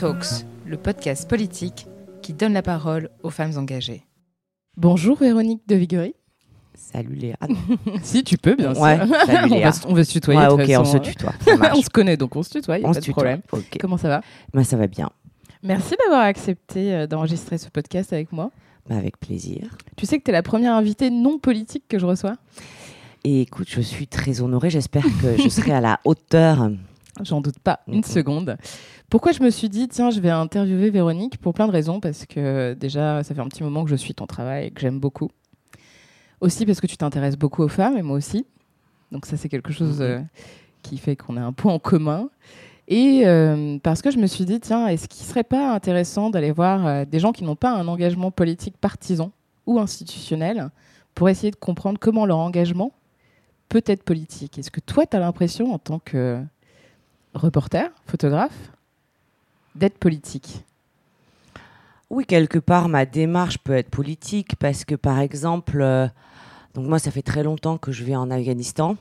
Talks, le podcast politique qui donne la parole aux femmes engagées. Bonjour Véronique de Viguerie. Salut Léa. si tu peux, bien sûr. On, va, se- on va se tutoyer. Ouais, de ok, on se tutoie. on se connaît, donc on se tutoie, y a on pas se de tutoie. problème. Comment ça va? Bah, ça va bien. Merci d'avoir accepté euh, d'enregistrer ce podcast avec moi. Bah, avec plaisir. Tu sais que tu es la première invitée non politique que je reçois? Et écoute, je suis très honorée. J'espère que je serai à la hauteur. J'en doute pas une seconde. Pourquoi je me suis dit, tiens, je vais interviewer Véronique Pour plein de raisons, parce que déjà, ça fait un petit moment que je suis ton travail et que j'aime beaucoup. Aussi parce que tu t'intéresses beaucoup aux femmes, et moi aussi. Donc ça, c'est quelque chose Mhm. euh, qui fait qu'on a un point en commun. Et euh, parce que je me suis dit, tiens, est-ce qu'il serait pas intéressant d'aller voir euh, des gens qui n'ont pas un engagement politique partisan ou institutionnel pour essayer de comprendre comment leur engagement peut être politique? Est-ce que toi, tu as l'impression, en tant que reporter, photographe, d'être politique Oui, quelque part, ma démarche peut être politique parce que, par exemple, euh, donc moi, ça fait très longtemps que je vais en Afghanistan.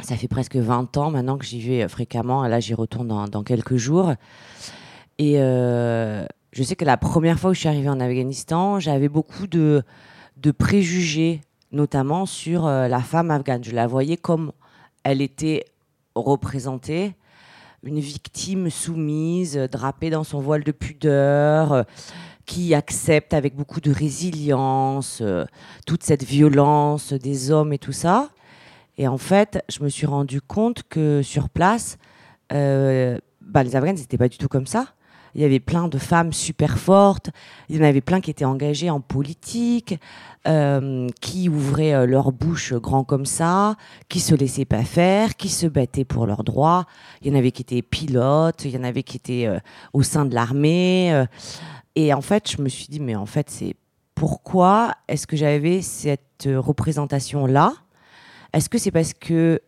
Ça fait presque 20 ans maintenant que j'y vais euh, fréquemment. Là, j'y retourne dans, quelques jours. Et euh, je sais que la première fois où je suis arrivée en Afghanistan, j'avais beaucoup de, de préjugés, notamment sur la femme afghane. Je la voyais comme elle était représentée, une victime soumise, drapée dans son voile de pudeur, euh, qui accepte avec beaucoup de résilience euh, toute cette violence des hommes et tout ça. Et en fait, je me suis rendu compte que sur place, euh, bah, les Afghanes, n'étaient pas du tout comme ça. Il y avait plein de femmes super fortes. Il y en avait plein qui étaient engagées en politique, euh, qui ouvraient euh, leur bouche grand comme ça, qui se laissaient pas faire, qui se battaient pour leurs droits. Il y en avait qui étaient pilotes, il y en avait qui étaient euh, au sein de l'armée. et en fait, je me suis dit, mais en fait, c'est pourquoi est-ce que j'avais cette représentation-là? Est-ce que c'est parce que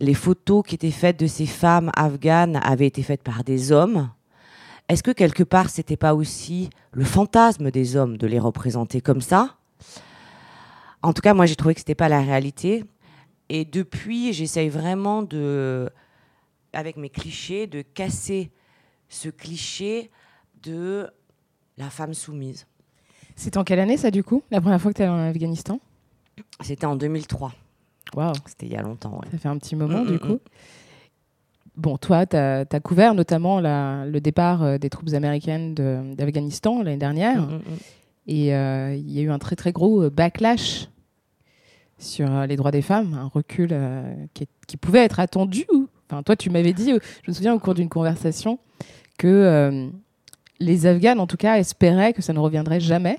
les photos qui étaient faites de ces femmes afghanes avaient été faites par des hommes? Est-ce que quelque part, c'était pas aussi le fantasme des hommes de les représenter comme ça? En tout cas, moi, j'ai trouvé que c'était pas la réalité. Et depuis, j'essaye vraiment de, avec mes clichés, de casser ce cliché de la femme soumise. C'est en quelle année ça du coup? La première fois que tu es en Afghanistan? C'était en 2003. Waouh, C'était il y a longtemps, ouais. ça fait un petit moment Mm, du mm, coup. Bon, toi, tu as, couvert notamment la- le départ euh, des troupes américaines d'Afghanistan l'année dernière. Mm, mm, mm. Et euh, il y a eu un très très gros euh, backlash sur les droits des femmes, un recul euh, qui, est- qui pouvait être attendu. Enfin, toi, tu m'avais dit, je me souviens au cours d'une conversation, que euh, les Afghanes, en tout cas, espéraient que ça ne reviendrait jamais.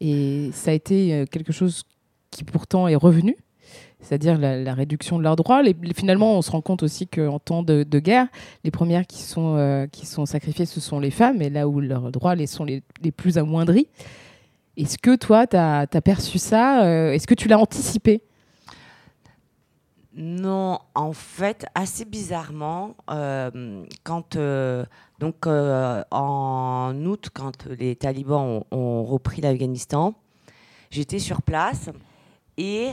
Et ça a été quelque chose qui pourtant est revenu, c'est-à-dire la, réduction de leurs droits. Finalement, on se rend compte aussi qu'en temps de, guerre, les premières qui sont, euh, qui sont sacrifiées, ce sont les femmes, et là où leurs droits les sont les, les plus amoindris. Est-ce que toi, tu as, perçu ça euh, Est-ce que tu l'as anticipé? Non, en fait, assez bizarrement, euh, quand donc en août, quand les talibans ont, ont repris l'Afghanistan, j'étais sur place et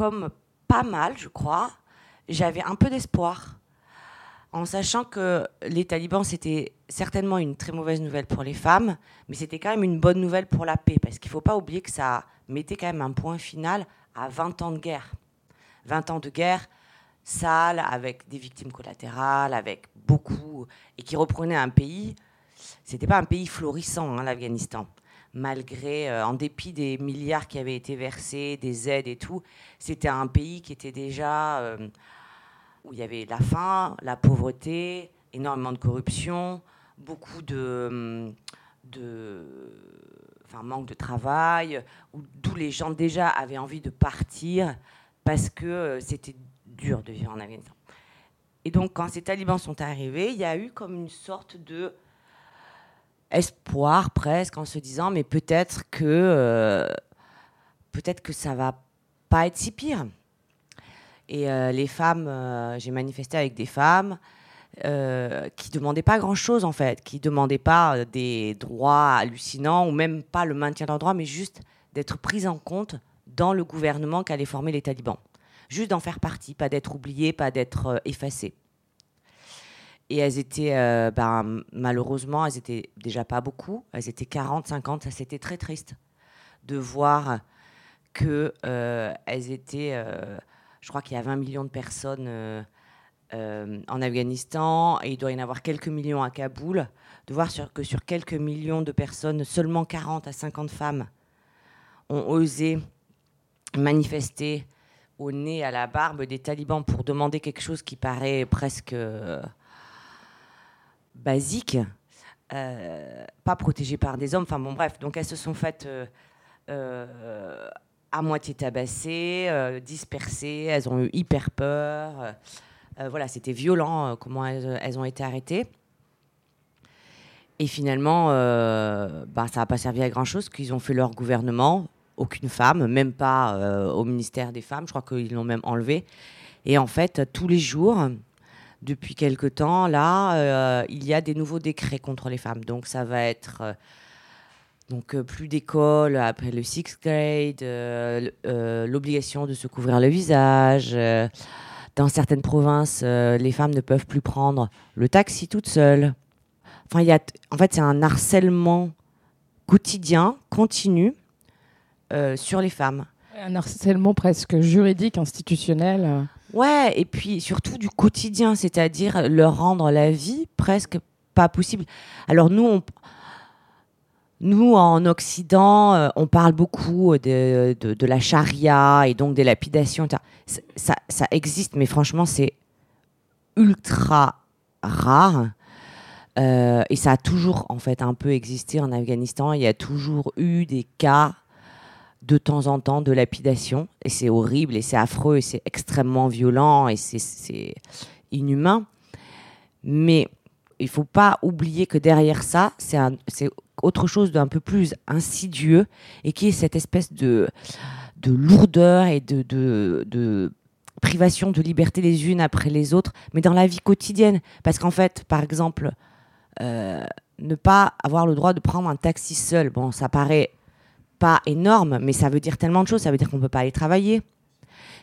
comme pas mal, je crois, j'avais un peu d'espoir, en sachant que les talibans c'était certainement une très mauvaise nouvelle pour les femmes, mais c'était quand même une bonne nouvelle pour la paix, parce qu'il faut pas oublier que ça mettait quand même un point final à 20 ans de guerre. 20 ans de guerre sale, avec des victimes collatérales, avec beaucoup, et qui reprenait un pays. C'était pas un pays florissant, hein, l'Afghanistan. Malgré, euh, en dépit des milliards qui avaient été versés, des aides et tout, c'était un pays qui était déjà euh, où il y avait la faim, la pauvreté, énormément de corruption, beaucoup de, de enfin, manque de travail, où- d'où les gens déjà avaient envie de partir parce que euh, c'était dur de vivre en Afghanistan. Et donc, quand ces talibans sont arrivés, il y a eu comme une sorte de espoir presque en se disant, mais peut-être que euh, peut-être que ça va pas être si pire. Et euh, les femmes, euh, j'ai manifesté avec des femmes euh, qui demandaient pas grand-chose en fait, qui demandaient pas des droits hallucinants ou même pas le maintien de leurs droits, mais juste d'être prises en compte dans le gouvernement qu'allaient former les talibans. Juste d'en faire partie, pas d'être oublié, pas d'être euh, effacé. Et elles étaient, euh, ben, malheureusement, elles étaient déjà pas beaucoup. Elles étaient 40, 50. Ça, c'était très triste de voir que euh, elles étaient. euh, je crois qu'il y a 20 millions de personnes en Afghanistan et il doit y en avoir quelques millions à Kaboul. De voir que sur quelques millions de personnes, seulement 40 à 50 femmes ont osé manifester au nez, à la barbe des talibans pour demander quelque chose qui paraît presque euh, basique, euh, pas protégé par des hommes. Enfin bon, bref, donc elles se sont faites euh, euh, à moitié tabassées, dispersées, elles ont eu hyper peur. voilà, c'était violent comment elles, ont été arrêtées. Et finalement, bah, ça n'a pas servi à grand-chose, qu'ils ont fait leur gouvernement, aucune femme, même pas au ministère des Femmes, je crois qu'ils l'ont même enlevé. Et en fait, tous les jours, depuis quelque temps, là, euh, il y a des nouveaux décrets contre les femmes. Donc ça va être euh, donc, euh, plus d'école après le sixth grade, l'obligation de se couvrir le visage. dans certaines provinces, les femmes ne peuvent plus prendre le taxi toutes seules. Enfin, y a en fait, c'est un harcèlement quotidien, continu, sur les femmes. Un harcèlement presque juridique, institutionnel. Ouais, et puis surtout du quotidien, c'est-à-dire leur rendre la vie presque pas possible. Alors nous, nous en Occident, euh, on parle beaucoup de, de, la charia et donc des lapidations. ça, ça existe, mais franchement, c'est ultra rare. Euh, et ça a toujours en fait un peu existé en Afghanistan. Il y a toujours eu des cas de temps en temps de lapidation. Et c'est horrible, et c'est affreux, et c'est extrêmement violent, et c'est- inhumain. Mais il faut pas oublier que derrière ça, c'est autre chose d'un peu plus insidieux, et qui est cette espèce de, de lourdeur et de, de, de privation de liberté les unes après les autres, mais dans la vie quotidienne. Parce qu'en fait, par exemple, euh, ne pas avoir le droit de prendre un taxi seul, bon, ça paraît pas énorme, mais ça veut dire tellement de choses. Ça veut dire qu'on ne peut pas aller travailler.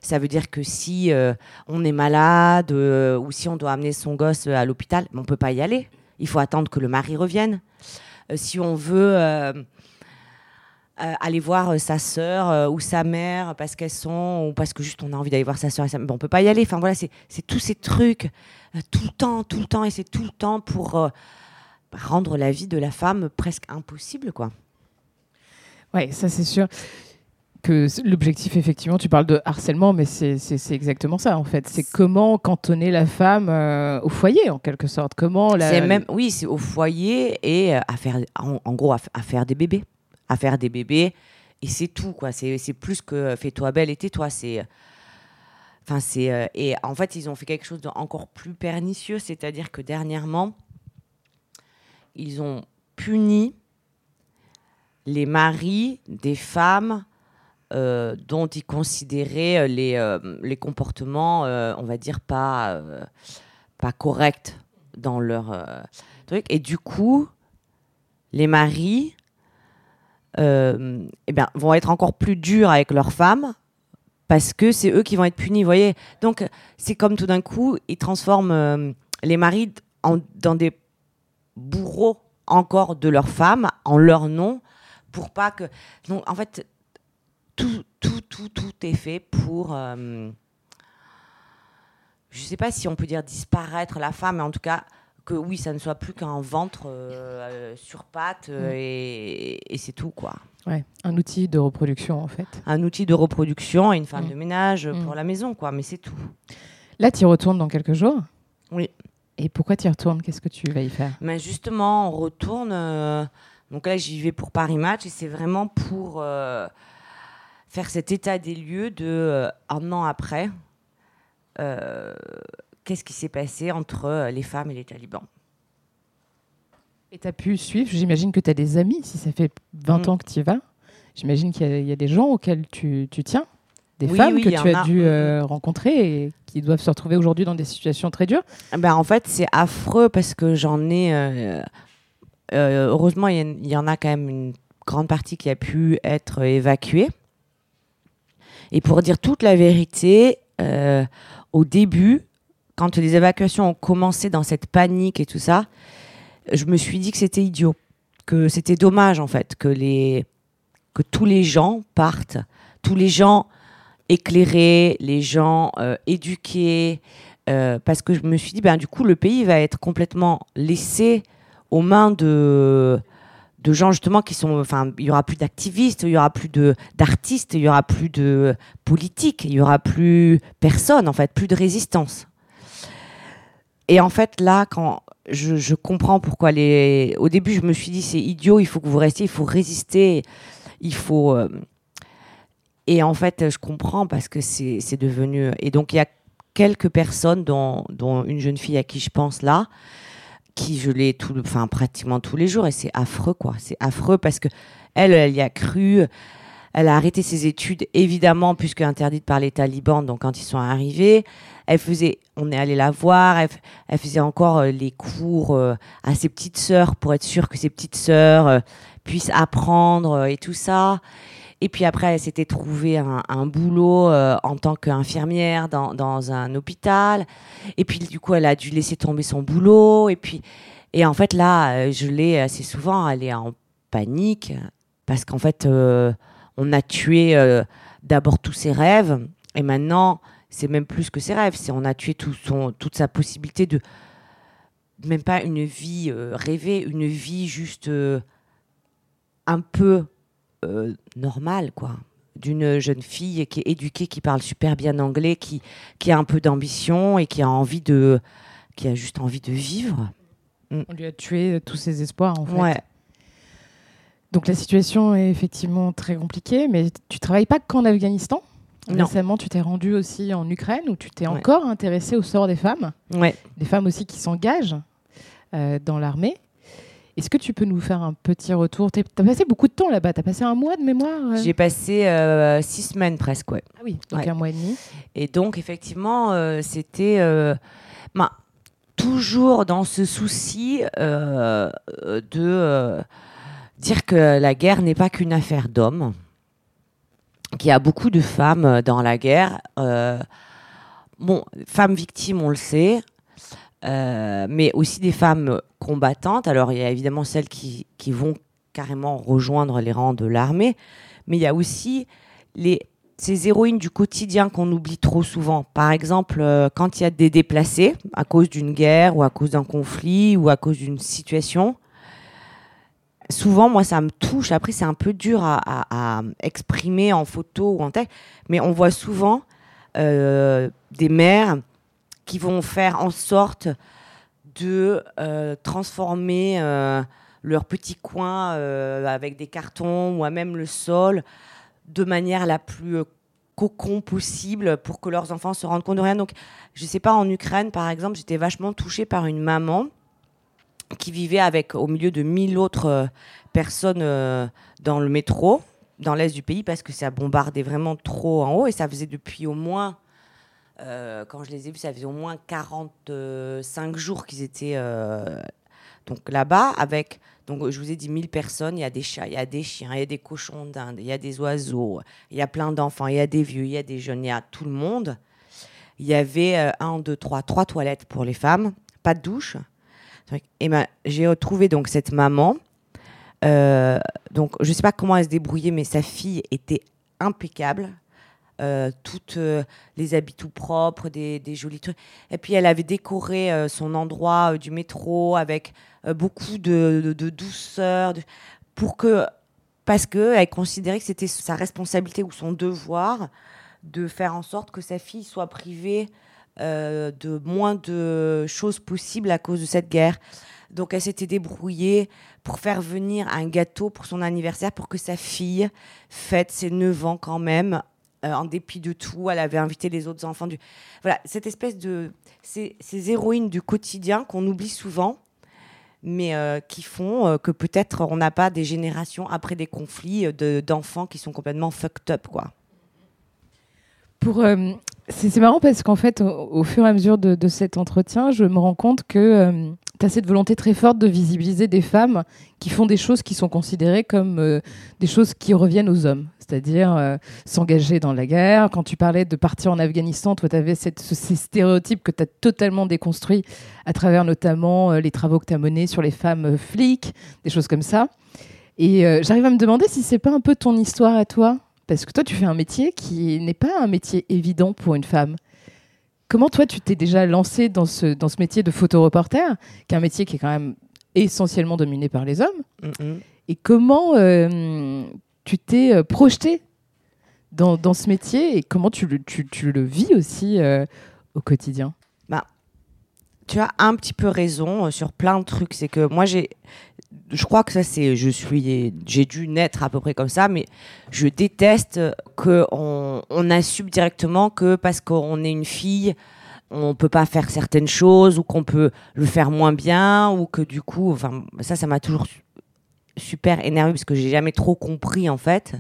Ça veut dire que si euh, on est malade euh, ou si on doit amener son gosse à l'hôpital, on ne peut pas y aller. Il faut attendre que le mari revienne. Euh, si on veut euh, euh, aller voir euh, sa sœur euh, ou sa mère parce qu'elles sont ou parce que juste on a envie d'aller voir sa sœur sa on peut pas y aller. Enfin voilà, c'est tous ces trucs euh, tout le temps, tout le temps et c'est tout le temps pour euh, rendre la vie de la femme presque impossible quoi. Ouais, ça c'est sûr que l'objectif, effectivement, tu parles de harcèlement, mais c'est exactement ça en fait. C'est comment cantonner la femme euh, au foyer en quelque sorte. Comment la. Même, oui, c'est au foyer et euh, à faire, en, en gros, à, faire des bébés, à faire des bébés et c'est tout quoi. C'est plus que euh, fais-toi belle et tais-toi. C'est, enfin c'est euh, et en fait ils ont fait quelque chose d'encore plus pernicieux, c'est-à-dire que dernièrement ils ont puni les maris des femmes euh, dont ils considéraient euh, les, euh, les comportements, on va dire, pas, pas corrects dans leur truc. Et du coup, les maris eh ben, vont être encore plus durs avec leurs femmes parce que c'est eux qui vont être punis, voyez. Donc, c'est comme tout d'un coup, ils transforment les maris dans des bourreaux encore de leurs femmes en leur nom pour pas que. Donc, en fait, tout, tout, tout, tout est fait pour. euh, je sais pas si on peut dire disparaître la femme, mais en tout cas que oui, ça ne soit plus qu'un ventre euh, euh, sur pattes euh, Mm. et, et c'est tout quoi. Ouais, un outil de reproduction en fait. Un outil de reproduction et une femme Mm. de ménage Mm. pour la maison quoi, mais c'est tout. Là, tu y retournes dans quelques jours? Oui. Et pourquoi tu y retournes? Qu'est-ce que tu vas y faire? Mais justement, on retourne. euh, donc là, j'y vais pour Paris Match et c'est vraiment pour euh, faire cet état des lieux de euh, un an après. euh, Qu'est-ce qui s'est passé entre les femmes et les talibans Et tu as pu suivre, j'imagine que tu as des amis, si ça fait 20 Mm. ans que tu y vas. J'imagine qu'il y, a- il y a des gens auxquels tu, tu tiens, des Oui, femmes oui, que tu as a. dû Mm, euh, rencontrer et qui doivent se retrouver aujourd'hui dans des situations très dures. ben, En fait, c'est affreux parce que j'en ai. Euh, heureusement, il y, en- a quand même une grande partie qui a pu être évacuée. Et pour dire toute la vérité, euh, au début, quand les évacuations ont commencé dans cette panique et tout ça, je me suis dit que c'était idiot, que c'était dommage en fait, que, les, que tous les gens partent, tous les gens éclairés, les gens euh, éduqués, parce que je me suis dit, ben, du coup, le pays va être complètement laissé aux mains de, de gens justement qui sont, enfin, il y aura plus d'activistes, il y aura plus de d'artistes, il y aura plus de politiques, il y aura plus personne en fait, plus de résistance. Et en fait là, quand je, comprends pourquoi les, au début je me suis dit c'est idiot, il faut que vous restiez, il faut résister, il faut. Euh, et en fait je comprends parce que c'est devenu. Et donc il y a quelques personnes, dont, dont une jeune fille à qui je pense là, qui je l'ai tout, enfin pratiquement tous les jours et c'est affreux quoi. C'est affreux parce que elle, elle y a cru. Elle a arrêté ses études, évidemment, puisque interdite par les talibans. Donc, quand ils sont arrivés, elle faisait, on est allé la voir, elle, faisait encore euh, les cours euh, à ses petites sœurs pour être sûre que ses petites sœurs euh, puissent apprendre et tout ça. Et puis après, elle s'était trouvée un, boulot euh, en tant qu'infirmière dans, dans, un hôpital. Et puis du coup, elle a dû laisser tomber son boulot. Et puis, et en fait, là, euh, je l'ai assez souvent, elle est en panique parce qu'en fait, euh, on a tué d'abord tous ses rêves. Et maintenant, c'est même plus que ses rêves. C'est on a tué toute sa possibilité de même pas une vie rêvée, une vie juste un peu euh, normal, quoi. D'une jeune fille qui est éduquée, qui parle super bien anglais, qui, qui a un peu d'ambition et qui a envie de, qui a juste envie de vivre. Mm. On lui a tué tous ses espoirs, en fait. Donc la situation est effectivement très compliquée, mais tu travailles pas qu'en Afghanistan? Non. Récemment, tu t'es rendu aussi en Ukraine où tu t'es encore intéressé au sort des femmes. Ouais. Des femmes aussi qui s'engagent euh, dans l'armée. Est-ce que tu peux nous faire un petit retour Tu as passé beaucoup de temps là-bas, tu as passé un mois de mémoire euh J'ai passé euh, six semaines presque, ouais. Ah oui, donc un mois et demi. Et donc, effectivement, euh, c'était bah, toujours dans ce souci de dire que la guerre n'est pas qu'une affaire d'hommes, qu'il y a beaucoup de femmes dans la guerre. bon, femmes victimes, on le sait, mais aussi des femmes combattantes. Alors, il y a évidemment celles qui, qui vont carrément rejoindre les rangs de l'armée, mais il y a aussi les, ces héroïnes du quotidien qu'on oublie trop souvent. Par exemple, euh, quand il y a des déplacés à cause d'une guerre ou à cause d'un conflit ou à cause d'une situation, souvent, moi, ça me touche. Après, c'est un peu dur à, à, exprimer en photo ou en texte, mais on voit souvent euh, des mères qui vont faire en sorte de euh, transformer euh, leur petit coin euh, avec des cartons ou à même le sol de manière la plus cocon possible pour que leurs enfants se rendent compte de rien. Donc, je ne sais pas, en Ukraine, par exemple, j'étais vachement touchée par une maman qui vivait avec au milieu de mille autres personnes dans le métro, dans l'est du pays, parce que ça bombardait vraiment trop en haut et ça faisait depuis au moins euh, quand je les ai vus, ça faisait au moins 45 jours qu'ils étaient euh, là-bas avec. Donc, je vous ai dit 1000 personnes. Il y a des chats, il y a des chiens, il y a des cochons d'Inde, il y a des oiseaux, il y a plein d'enfants, il y a des vieux, il y a des jeunes, il y a tout le monde. Il y avait euh, un, deux, trois, trois toilettes pour les femmes, pas de douche. Et ben, j'ai retrouvé donc cette maman. donc, je ne sais pas comment elle se débrouillait, mais sa fille était impeccable. Euh, toutes euh, les habits tout propres, des, jolis trucs. Et puis elle avait décoré euh, son endroit du métro avec beaucoup de, douceur, pour que parce que elle considérait que c'était sa responsabilité ou son devoir de faire en sorte que sa fille soit privée de moins de choses possibles à cause de cette guerre. Donc elle s'était débrouillée pour faire venir un gâteau pour son anniversaire pour que sa fille fête ses 9 ans quand même euh, en dépit de tout. Elle avait invité les autres enfants du. Voilà, cette espèce de. Ces, héroïnes du quotidien qu'on oublie souvent, mais euh, qui font euh, que peut-être on n'a pas des générations après des conflits d'enfants qui sont complètement fucked up, quoi. Pour, c'est, marrant parce qu'en fait, au, fur et à mesure de, cet entretien, je me rends compte que tu as cette volonté très forte de visibiliser des femmes qui font des choses qui sont considérées comme euh, des choses qui reviennent aux hommes, c'est-à-dire euh, s'engager dans la guerre. Quand tu parlais de partir en Afghanistan, toi, tu avais ce- ces stéréotypes que tu as totalement déconstruits à travers notamment euh, les travaux que tu as menés sur les femmes flics, des choses comme ça. Et j'arrive à me demander si c'est pas un peu ton histoire à toi, parce que toi, tu fais un métier qui n'est pas un métier évident pour une femme. Comment toi, tu t'es déjà lancé dans ce, dans ce métier de photoreporter, qui est un métier qui est quand même essentiellement dominé par les hommes? Mhm. Et comment euh, tu t'es euh, projeté dans, dans ce métier et comment tu le, tu, tu le vis aussi euh, au quotidien? Tu as un petit peu raison sur plein de trucs. C'est que moi, j'ai. Je crois que ça, c'est. Je suis. J'ai dû naître à peu près comme ça, mais je déteste qu'on on assume directement que parce qu'on est une fille, on peut pas faire certaines choses ou qu'on peut le faire moins bien ou que du coup. Enfin, ça, ça m'a toujours su- super énervé parce que j'ai jamais trop compris en fait.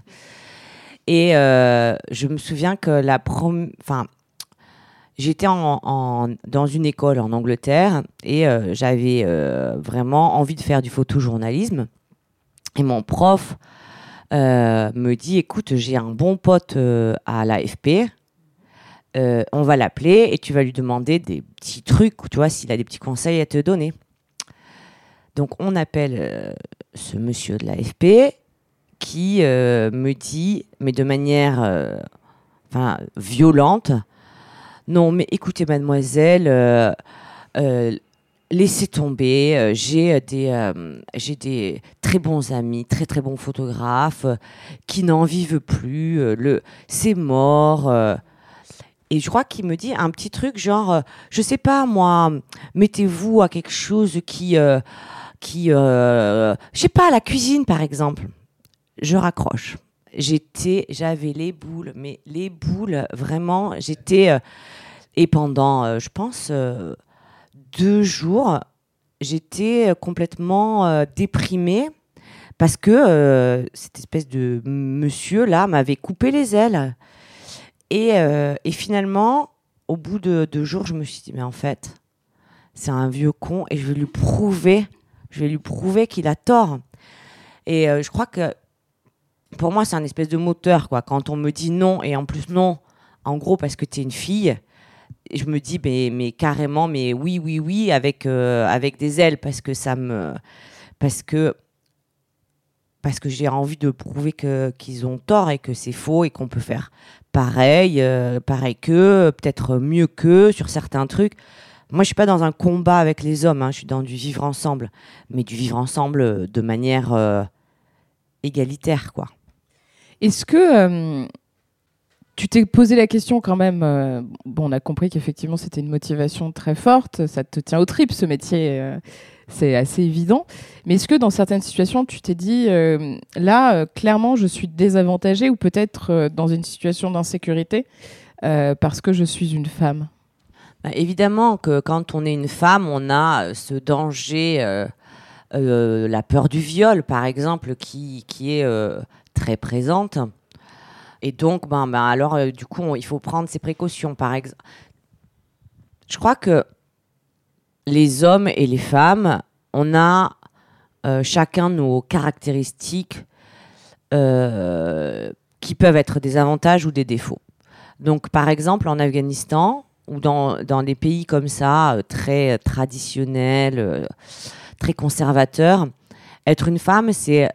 Et euh, je me souviens que la première. Enfin, J'étais dans une école en Angleterre et euh, j'avais euh, vraiment envie de faire du photojournalisme. Et mon prof euh, me dit écoute, j'ai un bon pote à l'AFP. On va l'appeler et tu vas lui demander des petits trucs, tu vois, s'il a des petits conseils à te donner. Donc on appelle ce monsieur de l'AFP qui me dit, mais de manière violente, non, mais écoutez, mademoiselle, euh, euh, laissez tomber. euh, j'ai des, très bons amis, très très bons photographes qui n'en vivent plus. le, c'est mort. et je crois qu'il me dit un petit truc genre, je sais pas moi, mettez-vous à quelque chose qui, qui, je sais pas, la cuisine par exemple. Je raccroche. J'étais, j'avais les boules, mais les boules, vraiment, j'étais. euh, et pendant, euh, je pense, euh, deux jours, j'étais complètement déprimée parce que cette espèce de monsieur-là m'avait coupé les ailes. Et, et finalement, au bout de deux jours, je me suis dit, mais en fait, c'est un vieux con et je vais lui prouver, je vais lui prouver qu'il a tort. Et je crois que pour moi, c'est un espèce de moteur, quoi. Quand on me dit non, et en plus non, en gros, parce que tu es une fille, je me dis, mais, carrément, mais oui, oui, oui, avec, euh, avec des ailes, parce que ça me. Parce que. Parce que j'ai envie de prouver que, qu'ils ont tort et que c'est faux et qu'on peut faire pareil, euh, pareil qu'eux, peut-être mieux qu'eux sur certains trucs. Moi, je suis pas dans un combat avec les hommes, hein, je suis dans du vivre ensemble, mais du vivre ensemble de manière euh, égalitaire, quoi. Est-ce que euh, tu t'es posé la question quand même euh, Bon, on a compris qu'effectivement c'était une motivation très forte, ça te tient au tripes ce métier, euh, c'est assez évident. Mais est-ce que dans certaines situations tu t'es dit là, clairement, je suis désavantagée ou peut-être dans une situation d'insécurité parce que je suis une femme? Bah, évidemment que quand on est une femme, on a ce danger, la peur du viol, par exemple, qui, est très présente. Et donc, ben, ben, alors, euh, du coup, il faut prendre ses précautions. Par exemple, je crois que les hommes et les femmes, on a euh, chacun nos caractéristiques euh, qui peuvent être des avantages ou des défauts. Donc, par exemple, en Afghanistan, ou dans, dans des pays comme ça, très traditionnels, très conservateurs, être une femme, c'est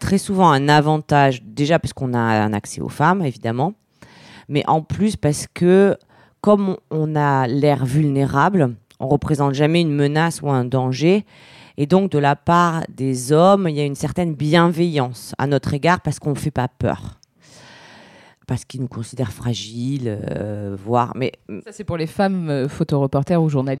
très souvent un avantage, déjà parce qu'on a un accès aux femmes, évidemment, mais en plus parce que comme on- a l'air vulnérable, on représente jamais une menace ou un danger, et donc de la part des hommes, il y a une certaine bienveillance à notre égard parce qu'on ne fait pas peur. Parce qu'ils nous considèrent fragiles, euh, voire... Mais Ça c'est pour les femmes euh, photoreporters ou journalistes.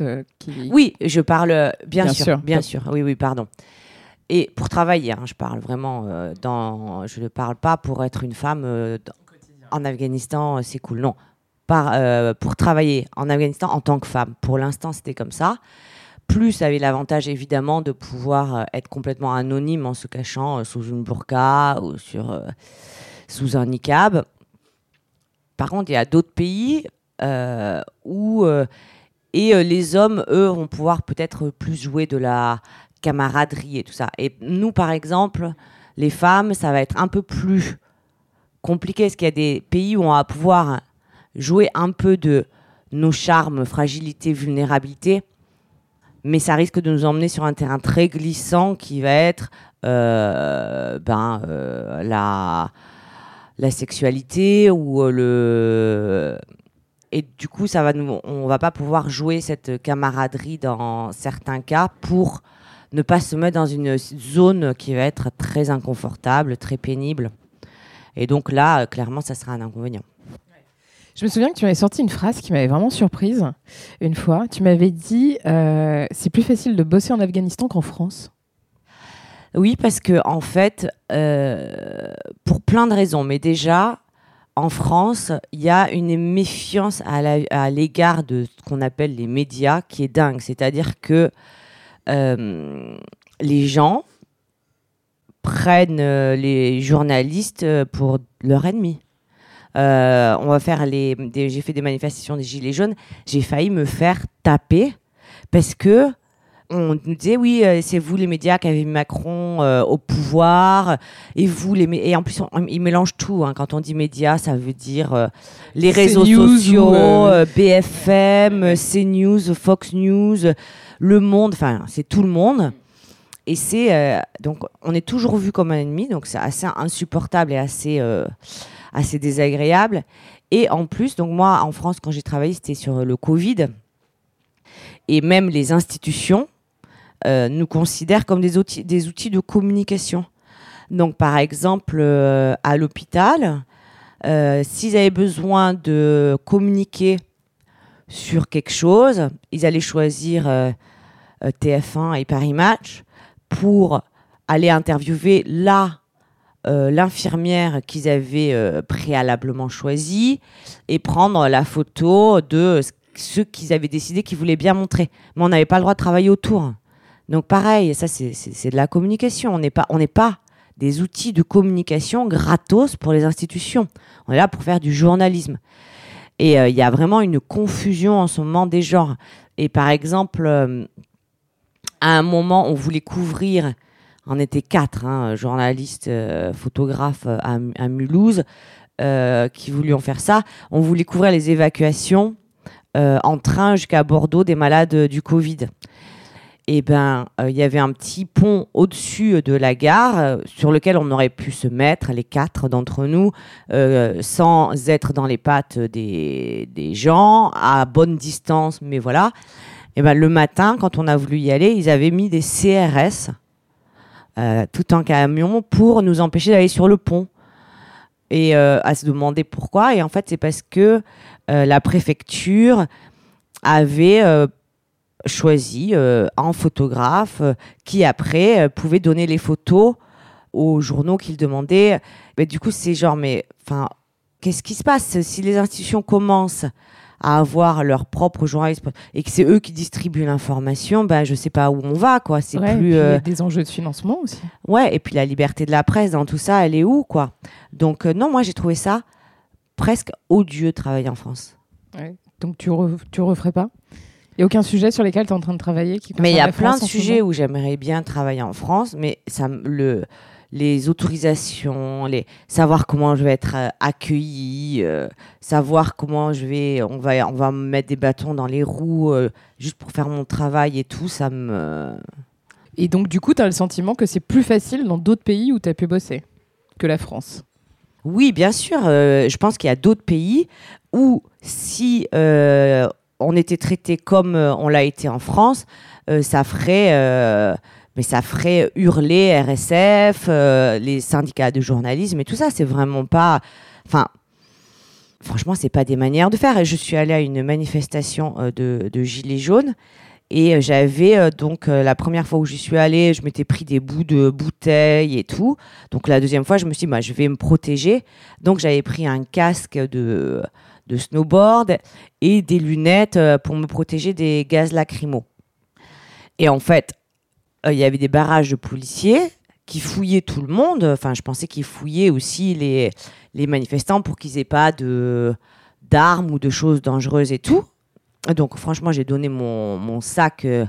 Euh, qui... Oui, je parle, euh, bien, Bien sûr, sûr. bien sûr. Oui, oui, pardon. Et pour travailler, hein, je parle vraiment euh, dans. Je ne parle pas pour être une femme euh, dans- en Afghanistan, c'est cool. Non. Par, euh, pour travailler en Afghanistan en tant que femme. Pour l'instant, c'était comme ça. Plus, ça avait l'avantage évidemment de pouvoir euh, être complètement anonyme en se cachant euh, sous une burqa ou sur, euh, sous un niqab. Par contre, il y a d'autres pays euh, où. Et euh, les hommes, eux, vont pouvoir peut-être plus jouer de la camaraderie et tout ça. Et nous, par exemple, les femmes, ça va être un peu plus compliqué, parce qu'il y a des pays où on va pouvoir jouer un peu de nos charmes, fragilité, vulnérabilité, mais ça risque de nous emmener sur un terrain très glissant qui va être euh, ben, euh, la, la sexualité ou le et du coup, ça va nous, on va pas pouvoir jouer cette camaraderie dans certains cas pour ne pas se mettre dans une zone qui va être très inconfortable, très pénible. Et donc là, clairement, ça sera un inconvénient. Je me souviens que tu m'avais sorti une phrase qui m'avait vraiment surprise une fois. Tu m'avais dit euh, c'est plus facile de bosser en Afghanistan qu'en France. Oui, parce que en fait, euh, pour plein de raisons, mais déjà, en France, il y a une méfiance à l'égard de ce qu'on appelle les médias qui est dingue. C'est-à-dire que euh, les gens prennent euh, les journalistes euh, pour leur ennemi. On va faire les. J'ai fait des manifestations des Gilets jaunes. J'ai failli me faire taper parce que on nous disait oui, euh, c'est vous les médias qui avez mis Macron euh, au pouvoir et vous les et en plus on- ils mélangent tout. hein. Quand on dit médias, ça veut dire euh, les réseaux sociaux, ou, BFM, CNews, Fox News, Le Monde. Enfin, c'est tout le monde. Et c'est donc on est toujours vu comme un ennemi, donc c'est assez insupportable et assez assez désagréable. Et en plus, donc moi en France quand j'ai travaillé, c'était sur le Covid et même les institutions nous considèrent comme des outils, des outils de communication. Donc, par exemple, euh, à l'hôpital, euh, s'ils avaient besoin de communiquer sur quelque chose, ils allaient choisir euh, euh, TF1 et Paris Match pour aller interviewer là euh, l'infirmière qu'ils avaient euh, préalablement choisie et prendre la photo de ce- qu'ils avaient décidé qu'ils voulaient bien montrer. Mais on n'avait pas le droit de travailler autour. Donc pareil, ça c'est- de la communication. On n'est pas, on n'est pas des outils de communication gratos pour les institutions. On est là pour faire du journalisme. Et euh, il y a vraiment une confusion en ce moment des genres. Et par exemple, euh, à un moment, on voulait couvrir, on était quatre, hein, journalistes, euh, photographes à, Mulhouse, qui voulions faire ça. On voulait couvrir les évacuations en train jusqu'à Bordeaux des malades du Covid. Et ben, euh, il y avait un petit pont au-dessus de la gare euh, sur lequel on aurait pu se mettre, les quatre d'entre nous, euh, sans être dans les pattes des, des gens, à bonne distance, mais voilà. Et ben, le matin, quand on a voulu y aller, ils avaient mis des CRS tout en camion pour nous empêcher d'aller sur le pont. Et à se demander pourquoi. Et en fait, c'est parce que la préfecture avait choisi euh, un photographe euh, qui après euh, pouvait donner les photos aux journaux qu'il demandait. Mais du coup, c'est genre, mais enfin, qu'est-ce qui se passe si les institutions commencent à avoir leur propre journaliste et que c'est eux qui distribuent l'information, ben je sais pas où on va quoi. C'est Ouais, et plus puis y a euh, des enjeux de financement aussi. Ouais, et puis la liberté de la presse dans tout ça, elle est où, quoi? Donc, euh, non, moi, j'ai trouvé ça presque odieux de travailler en France. Donc tu, re- tu referais pas? Il n'y a aucun sujet sur lesquels tu es en train de travailler qui Mais il y a plein de sujets où j'aimerais bien travailler en France, mais ça, le, les autorisations, les, savoir comment je vais être euh, accueillie, euh, savoir comment je vais, on va, on va me mettre des bâtons dans les roues euh, juste pour faire mon travail et tout, ça me... Et donc du coup, tu as le sentiment que c'est plus facile dans d'autres pays où tu as pu bosser que la France? Oui, bien sûr. euh, je pense qu'il y a d'autres pays où si euh, on était traité comme euh, on l'a été en France, euh, ça ferait, euh, mais ça ferait hurler RSF, les syndicats de journalisme et tout ça. C'est vraiment pas, enfin, franchement, c'est pas des manières de faire. Je suis allée à une manifestation de, gilets jaunes. Et j'avais donc la première fois où j'y suis allée, je m'étais pris des bouts de bouteilles et tout. Donc la deuxième fois, je me suis dit, bah, je vais me protéger. Donc j'avais pris un casque de, de snowboard et des lunettes euh, pour me protéger des gaz lacrymaux. Et en fait, euh, il y avait des barrages de policiers qui fouillaient tout le monde. Enfin, je pensais qu'ils fouillaient aussi les, les manifestants pour qu'ils aient pas de d'armes ou de choses dangereuses et tout. Donc franchement, j'ai donné mon, mon sac euh,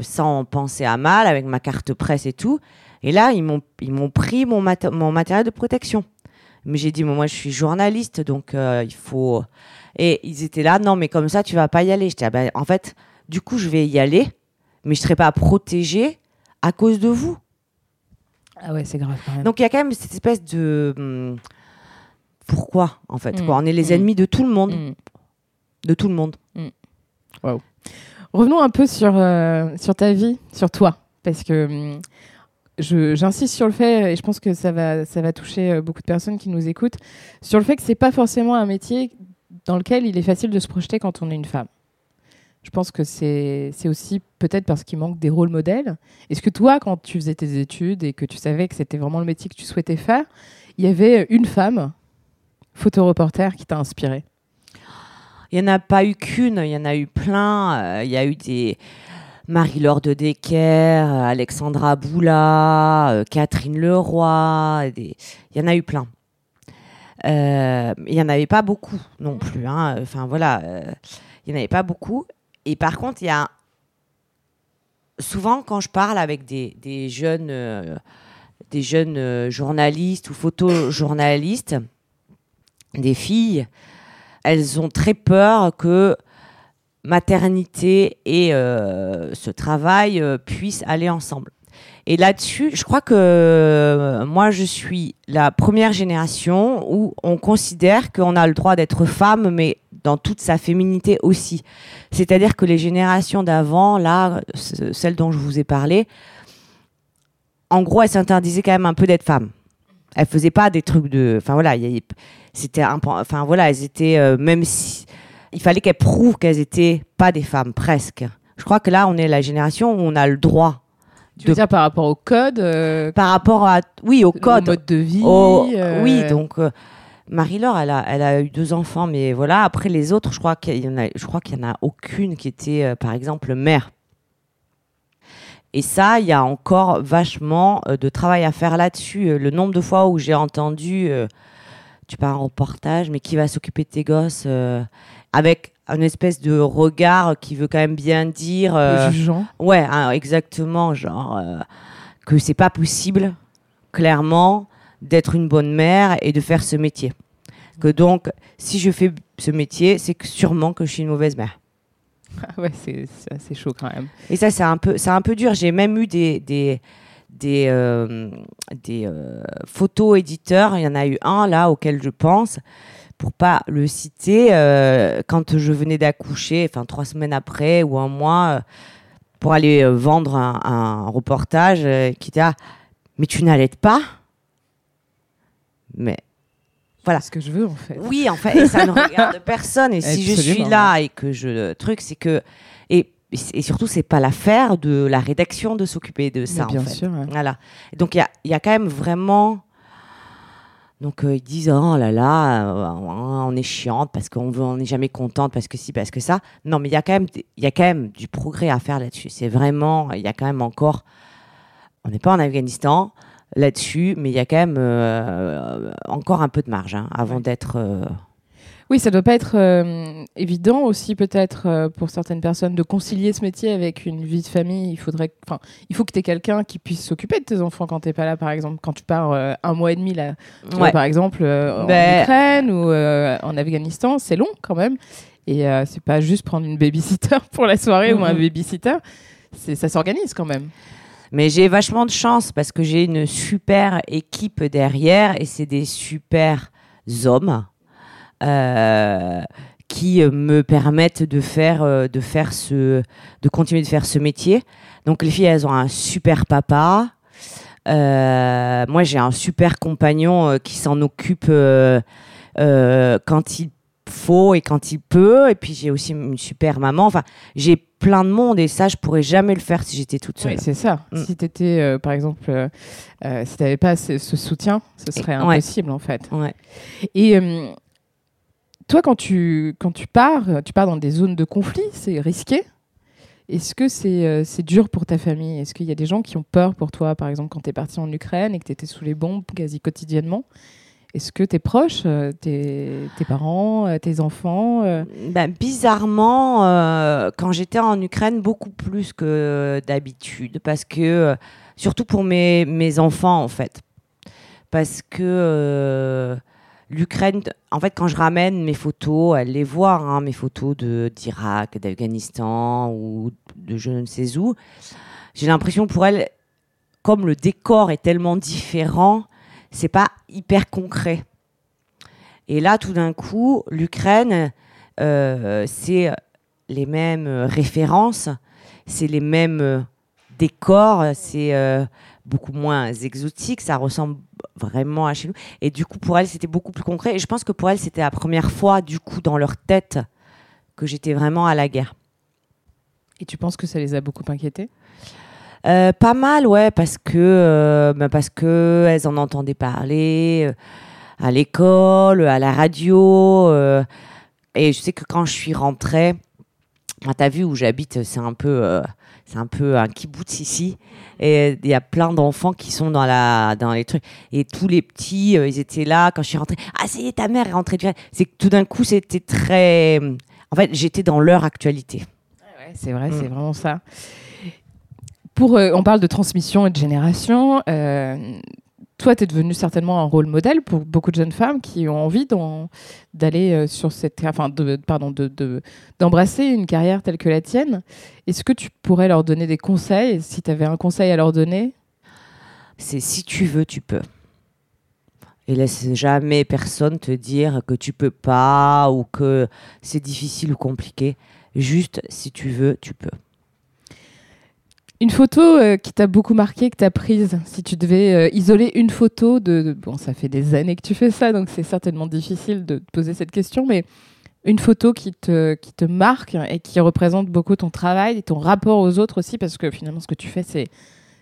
sans penser à mal, avec ma carte presse et tout. Et là, ils m'ont pris mon, mat- mon matériel de protection. Mais j'ai dit, moi, moi, je suis journaliste, donc euh, il faut... Et ils étaient là, non, mais comme ça, tu vas pas y aller. J'étais, ah ben, en fait, du coup, je vais y aller, mais je serai pas protégée à cause de vous. Ah ouais, c'est grave quand même. Donc il y a quand même cette espèce de... hum, pourquoi, en fait Mm. quoi On est les Mm. ennemis de tout le monde. De tout le monde. Revenons un peu sur, euh, sur ta vie, sur toi, parce que hum, je- j'insiste sur le fait, et je pense que ça va, ça va toucher euh, beaucoup de personnes qui nous écoutent, sur le fait que c'est pas forcément un métier dans lequel il est facile de se projeter quand on est une femme. Je pense que c'est aussi peut-être parce qu'il manque des rôles modèles. Est-ce que toi, quand tu faisais tes études et que tu savais que c'était vraiment le métier que tu souhaitais faire, il y avait une femme, photoreporter, qui t'a inspiré Il n'y en a pas eu qu'une, il y en a eu plein. Euh, Il y a eu des Marie-Laure de Decker, Alexandra Boula, euh, Catherine Leroy. Il y en a eu plein. Euh, Il n'y en avait pas beaucoup non plus. hein. Enfin voilà, euh, il n'y en avait pas beaucoup. Et par contre, il y a souvent quand je parle avec des, jeunes, des jeunes journalistes ou photojournalistes, des filles, elles ont très peur que maternité et euh, ce travail euh, puissent aller ensemble. Et là-dessus, je crois que euh, moi, je suis la première génération où on considère qu'on a le droit d'être femme, mais dans toute sa féminité aussi. C'est-à-dire que les générations d'avant, là, ce- celles dont je vous ai parlé, en gros, elles s'interdisaient quand même un peu d'être femme. Elles faisaient pas des trucs de, enfin voilà, c'était enfin voilà, elles étaient même si il fallait qu'elles prouvent qu'elles étaient pas des femmes presque. Je crois que là, on est la génération où on a le droit Tu veux De- dire par rapport au code, euh, par rapport à oui au au code mode de vie euh, Oui, donc euh, Marie-Laure, elle a, elle a eu deux enfants, mais voilà. Après les autres, je crois qu'il y en a, je crois qu'il y en a aucune qui était, euh, par exemple, mère. Et ça, il y a encore vachement de travail à faire là-dessus. Le nombre de fois où j'ai entendu, euh, tu pars en reportage, mais qui va s'occuper de tes gosses euh, avec une espèce de regard qui veut quand même bien dire. euh, jugeant. Ouais, hein, exactement, genre euh, que c'est pas possible, clairement, d'être une bonne mère et de faire ce métier. Que donc, si je fais ce métier, c'est sûrement que je suis une mauvaise mère. Ah ouais, c'est assez chaud quand même. Et ça, c'est un peu, c'est un peu dur. J'ai même eu des des des, euh, des euh, photos éditeurs. Il y en a eu un là auquel je pense, pour pas le citer, euh, quand je venais d'accoucher, enfin trois semaines après ou un mois, euh, pour aller euh, vendre un, un reportage qui était ah, mais tu n'allaites pas? Mais Voilà. C'est ce que je veux en fait. oui, en fait, et ça ne regarde personne. Et si je suis là et que je le truc, c'est que et, et surtout, c'est pas l'affaire de la rédaction de s'occuper de ça. Mais bien en fait. sûr. ouais. Voilà. Donc il y a, il y a quand même vraiment. Donc euh, ils disent oh là là, euh, on est chiante parce qu'on veut, on n'est jamais contente parce que si, parce que ça. Non, mais il y a quand même, il y a quand même du progrès à faire là-dessus. C'est vraiment, il y a quand même encore. On n'est pas en Afghanistan là-dessus, mais il y a quand même euh, encore un peu de marge hein, avant Ouais. d'être. Oui, ça doit pas être euh, évident aussi peut-être euh, pour certaines personnes de concilier ce métier avec une vie de famille. Il faudrait, enfin, il faut que tu aies quelqu'un qui puisse s'occuper de tes enfants quand t'es pas là, par exemple, quand tu pars euh, un mois et demi là, vois, par exemple, en Ben- Ukraine ou en Afghanistan, c'est long quand même. Et c'est pas juste prendre une babysitter pour la soirée ou un babysitter. Ça s'organise quand même. Mais j'ai vachement de chance parce que j'ai une super équipe derrière et c'est des super hommes qui euh, me permettent de faire, euh, de faire ce, de continuer de faire ce métier. Donc les filles, elles ont un super papa. Euh, moi, j'ai un super compagnon euh, qui s'en occupe euh, quand il faut et quand il peut. Et puis j'ai aussi une super maman. Enfin, j'ai plein de monde et ça, je pourrais jamais le faire si j'étais toute seule. Oui, c'est ça. Mm. Si tu étais, par exemple, si tu n'avais pas ce, ce soutien, ce serait Ouais. impossible en fait. Ouais. Et toi, quand tu, quand tu pars, tu pars dans des zones de conflit, c'est risqué? Est-ce que c'est euh, dur pour ta famille? Est-ce qu'il y a des gens qui ont peur pour toi, par exemple, quand tu es parti en Ukraine et que tu étais sous les bombes quasi quotidiennement? Est-ce que tes proches, euh, tes, tes parents, euh, tes enfants euh, Ben, bizarrement, quand j'étais en Ukraine, beaucoup plus que d'habitude, parce que, surtout pour mes, mes enfants, en fait. Parce que l'Ukraine, en fait, quand je ramène mes photos, elles les voient, hein, mes photos d'Irak, d'Afghanistan ou de je ne sais où, j'ai l'impression pour elles, comme le décor est tellement différent, c'est pas hyper concret. Et là, tout d'un coup, l'Ukraine, euh, c'est les mêmes références, c'est les mêmes décors, c'est euh, beaucoup moins exotique, ça ressemble vraiment à chez nous. Et du coup, pour elles, c'était beaucoup plus concret. Et je pense que pour elles, c'était la première fois, du coup, dans leur tête, que j'étais vraiment à la guerre. Et tu penses que ça les a beaucoup inquiétés Euh, pas mal, ouais, parce que euh, ben parce que elles en entendaient parler euh, à l'école, à la radio, et je sais que quand je suis rentrée, ben, t'as vu où j'habite, c'est un peu, euh, c'est un peu un kibbutz ici, et il y a plein d'enfants qui sont dans la, dans les trucs, et tous les petits, euh, ils étaient là quand je suis rentrée. Ah, c'est ta mère est rentrée. C'est que tout d'un coup, c'était très, en fait, j'étais dans leur actualité. Ouais, c'est vrai, Mm. c'est vraiment ça. Pour, euh, on parle de transmission et de génération. Toi, tu es devenu certainement un rôle modèle pour beaucoup de jeunes femmes qui ont envie d'aller euh, sur cette, enfin, pardon, de, de- d'embrasser une carrière telle que la tienne. Est-ce que tu pourrais leur donner des conseils? Si tu avais un conseil à leur donner, c'est si tu veux, tu peux. Et laisse jamais personne te dire que tu peux pas ou que c'est difficile ou compliqué. Juste, si tu veux, tu peux. Une photo euh, qui t'a beaucoup marqué, que tu as prise, si tu devais euh, isoler une photo de, Bon, ça fait des années que tu fais ça, donc c'est certainement difficile de te poser cette question, mais une photo qui te, qui te marque et qui représente beaucoup ton travail et ton rapport aux autres aussi, parce que finalement, ce que tu fais, c'est,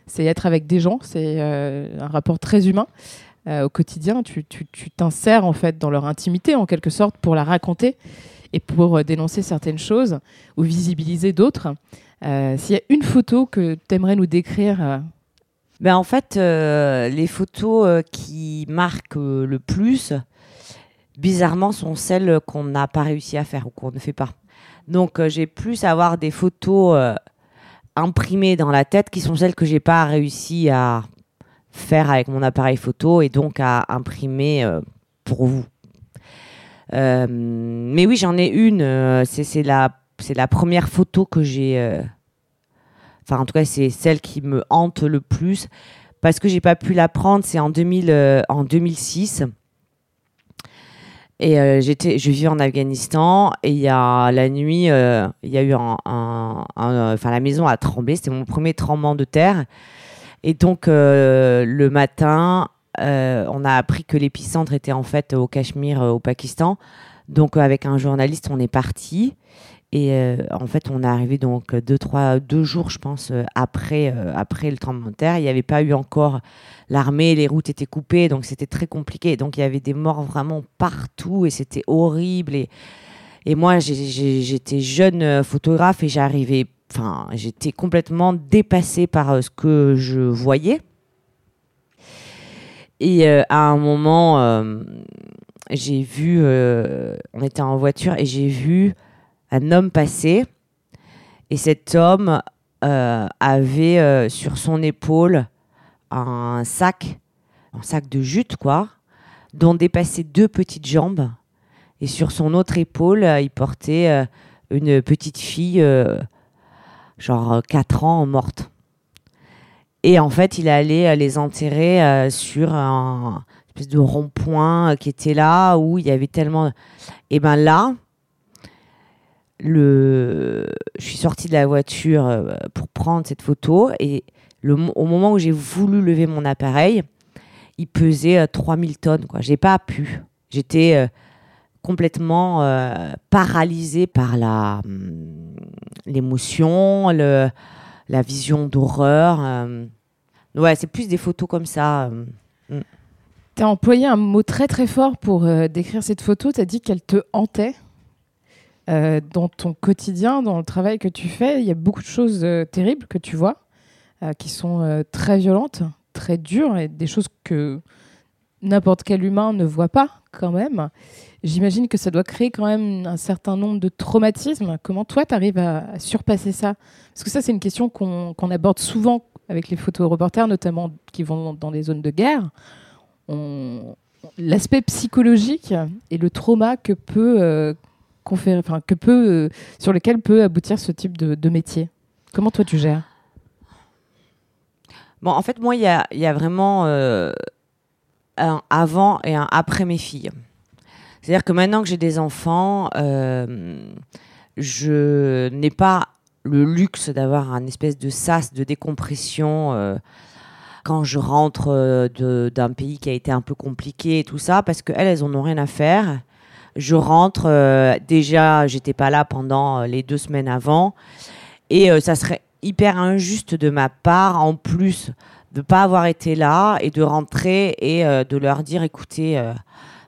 c'est être avec des gens, c'est euh, un rapport très humain. Au quotidien, tu, tu, tu t'insères en fait dans leur intimité, en quelque sorte, pour la raconter et pour dénoncer certaines choses ou visibiliser d'autres. Euh, S'il y a une photo que tu aimerais nous décrire, euh, Ben, en fait, euh, les photos qui marquent le plus, bizarrement, sont celles qu'on n'a pas réussi à faire ou qu'on ne fait pas. Donc, j'ai plus à avoir des photos imprimées dans la tête qui sont celles que j'ai pas réussi à faire avec mon appareil photo et donc à imprimer pour vous. Mais oui, j'en ai une. c'est la, c'est la première photo que j'ai. euh, Enfin, en tout cas, c'est celle qui me hante le plus parce que j'ai pas pu la prendre. C'est en 2000, euh, 2006. Et euh, j'étais, je vivais en Afghanistan et il y a la nuit, il y a eu un, enfin la maison a tremblé. C'était mon premier tremblement de terre. Et donc le matin, on a appris que l'épicentre était en fait au Cachemire, au Pakistan. Donc avec un journaliste, on est parti. Et euh, en fait, on est arrivé donc deux, trois, deux jours, je pense, euh, après, euh, après le tremblement de terre. Il n'y avait pas eu encore l'armée, les routes étaient coupées, donc c'était très compliqué. Donc il y avait des morts vraiment partout et c'était horrible. Et, et moi, j'étais jeune euh, photographe et j'arrivais, enfin, j'étais complètement dépassée par euh, ce que je voyais. Et euh, à un moment, euh, j'ai vu, euh, on était en voiture et j'ai vu un homme passer. Et cet homme euh, avait euh, sur son épaule un sac, un sac de jute, quoi, dont dépassaient deux petites jambes. Et sur son autre épaule, euh, il portait une petite fille, genre 4 ans, morte. Et en fait, il allait les enterrer sur un espèce de rond-point qui était là, où il y avait tellement... Et ben là, le, je suis sortie de la voiture euh, pour prendre cette photo et au moment où j'ai voulu lever mon appareil, il pesait euh, 3000 tonnes. Quoi. J'ai pas pu. J'étais euh, complètement euh, paralysée par la hum, l'émotion, la vision d'horreur. euh. Ouais, c'est plus des photos comme ça. euh. Tu as employé un mot très très fort pour euh, décrire cette photo. Tu as dit qu'elle te hantait. Euh, dans ton quotidien, dans le travail que tu fais, il y a beaucoup de choses euh, terribles que tu vois, euh, qui sont très violentes, très dures, et des choses que n'importe quel humain ne voit pas quand même. J'imagine que ça doit créer quand même un certain nombre de traumatismes. Comment toi, tu arrives à, surpasser ça? Parce que ça, c'est une question qu'on aborde souvent avec les photoreporters, notamment qui vont dans des zones de guerre. L'aspect psychologique et le trauma que peut, que peut, euh, sur lequel peut aboutir ce type de, métier? Comment toi tu gères? Bon, en fait, moi, il y a, y a vraiment euh, un avant et un après mes filles. C'est-à-dire que maintenant que j'ai des enfants, euh, je n'ai pas le luxe d'avoir un espèce de sas de décompression quand je rentre d'un pays qui a été un peu compliqué et tout ça, parce qu'elles, elles en ont rien à faire. Je rentre, euh, déjà, j'étais pas là pendant euh, les deux semaines avant, et euh, ça serait hyper injuste de ma part, en plus de pas avoir été là et de rentrer et euh, de leur dire, écoutez, euh,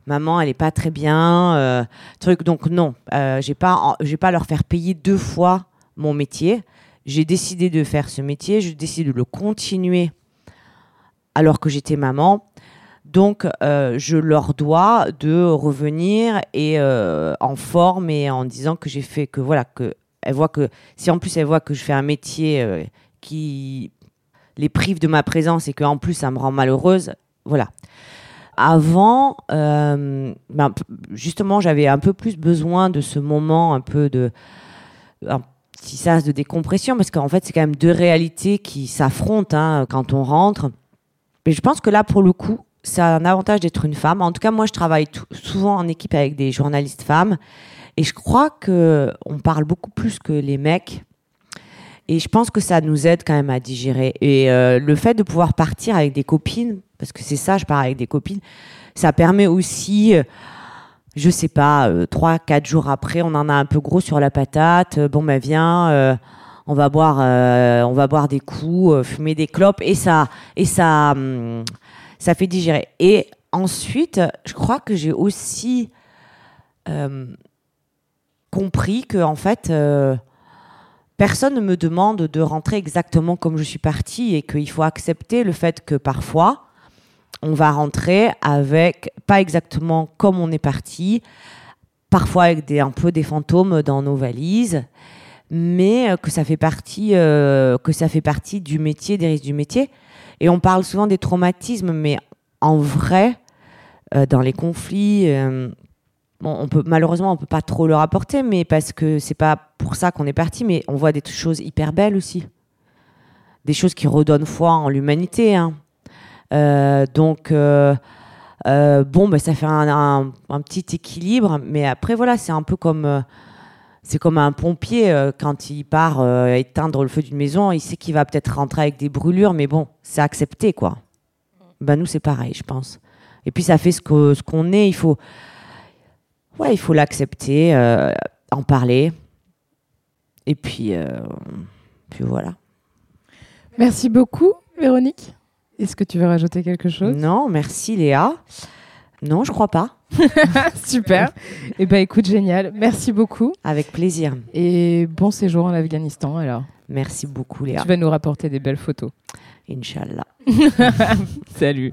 maman, elle est pas très bien, euh, truc. Donc non, j'ai pas, j'ai pas leur faire payer deux fois mon métier. J'ai décidé de faire ce métier, j'ai décidé de le continuer alors que j'étais maman. Donc, euh, je leur dois de revenir et euh, en forme et en disant que j'ai fait que voilà que elle voit que si en plus elle voit que je fais un métier euh, qui les prive de ma présence et que en plus ça me rend malheureuse, voilà. Avant, ben, justement, j'avais un peu plus besoin de ce moment, un peu de un petit de décompression, parce qu'en fait, c'est quand même deux réalités qui s'affrontent hein, quand on rentre. Mais je pense que là, pour le coup, c'est un avantage d'être une femme. En tout cas, moi, je travaille souvent en équipe avec des journalistes femmes. Et je crois que on parle beaucoup plus que les mecs. Et je pense que ça nous aide quand même à digérer. Et euh, le fait de pouvoir partir avec des copines, parce que c'est ça, je pars avec des copines, ça permet aussi, euh, je sais pas, euh, trois, quatre jours après, on en a un peu gros sur la patate. euh, bon, ben viens, euh, on va boire, euh, on va boire des coups, euh, fumer des clopes, et ça, et ça, hum, ça fait digérer. Et ensuite, je crois que j'ai aussi euh, compris que en fait, euh, personne ne me demande de rentrer exactement comme je suis partie et qu'il faut accepter le fait que parfois on va rentrer avec pas exactement comme on est parti, parfois avec un peu des fantômes dans nos valises, mais euh, que ça fait partie que ça fait partie du métier, des risques du métier. Et on parle souvent des traumatismes, mais en vrai, euh, dans les conflits, euh, bon, on peut malheureusement on peut pas trop le rapporter, mais parce que c'est pas pour ça qu'on est parti, mais on voit des choses hyper belles aussi, des choses qui redonnent foi en l'humanité. hein. Euh, donc euh, bon, ben ça fait un, un- petit équilibre, mais après voilà, c'est un peu comme c'est comme un pompier euh, quand il part euh, éteindre le feu d'une maison, il sait qu'il va peut-être rentrer avec des brûlures, mais bon, c'est accepté quoi. Ben nous c'est pareil, je pense. Et puis ça fait ce que ce qu'on est, il faut ouais, il faut l'accepter, euh, en parler, et puis puis voilà. Merci beaucoup, Véronique. Est-ce que tu veux rajouter quelque chose? Non, merci Léa. Non, je crois pas. Super. Eh ben, écoute, génial. Merci beaucoup. Avec plaisir. Et bon séjour en Afghanistan, alors. Merci beaucoup Léa. Tu vas nous rapporter des belles photos. Inch'Allah. Salut.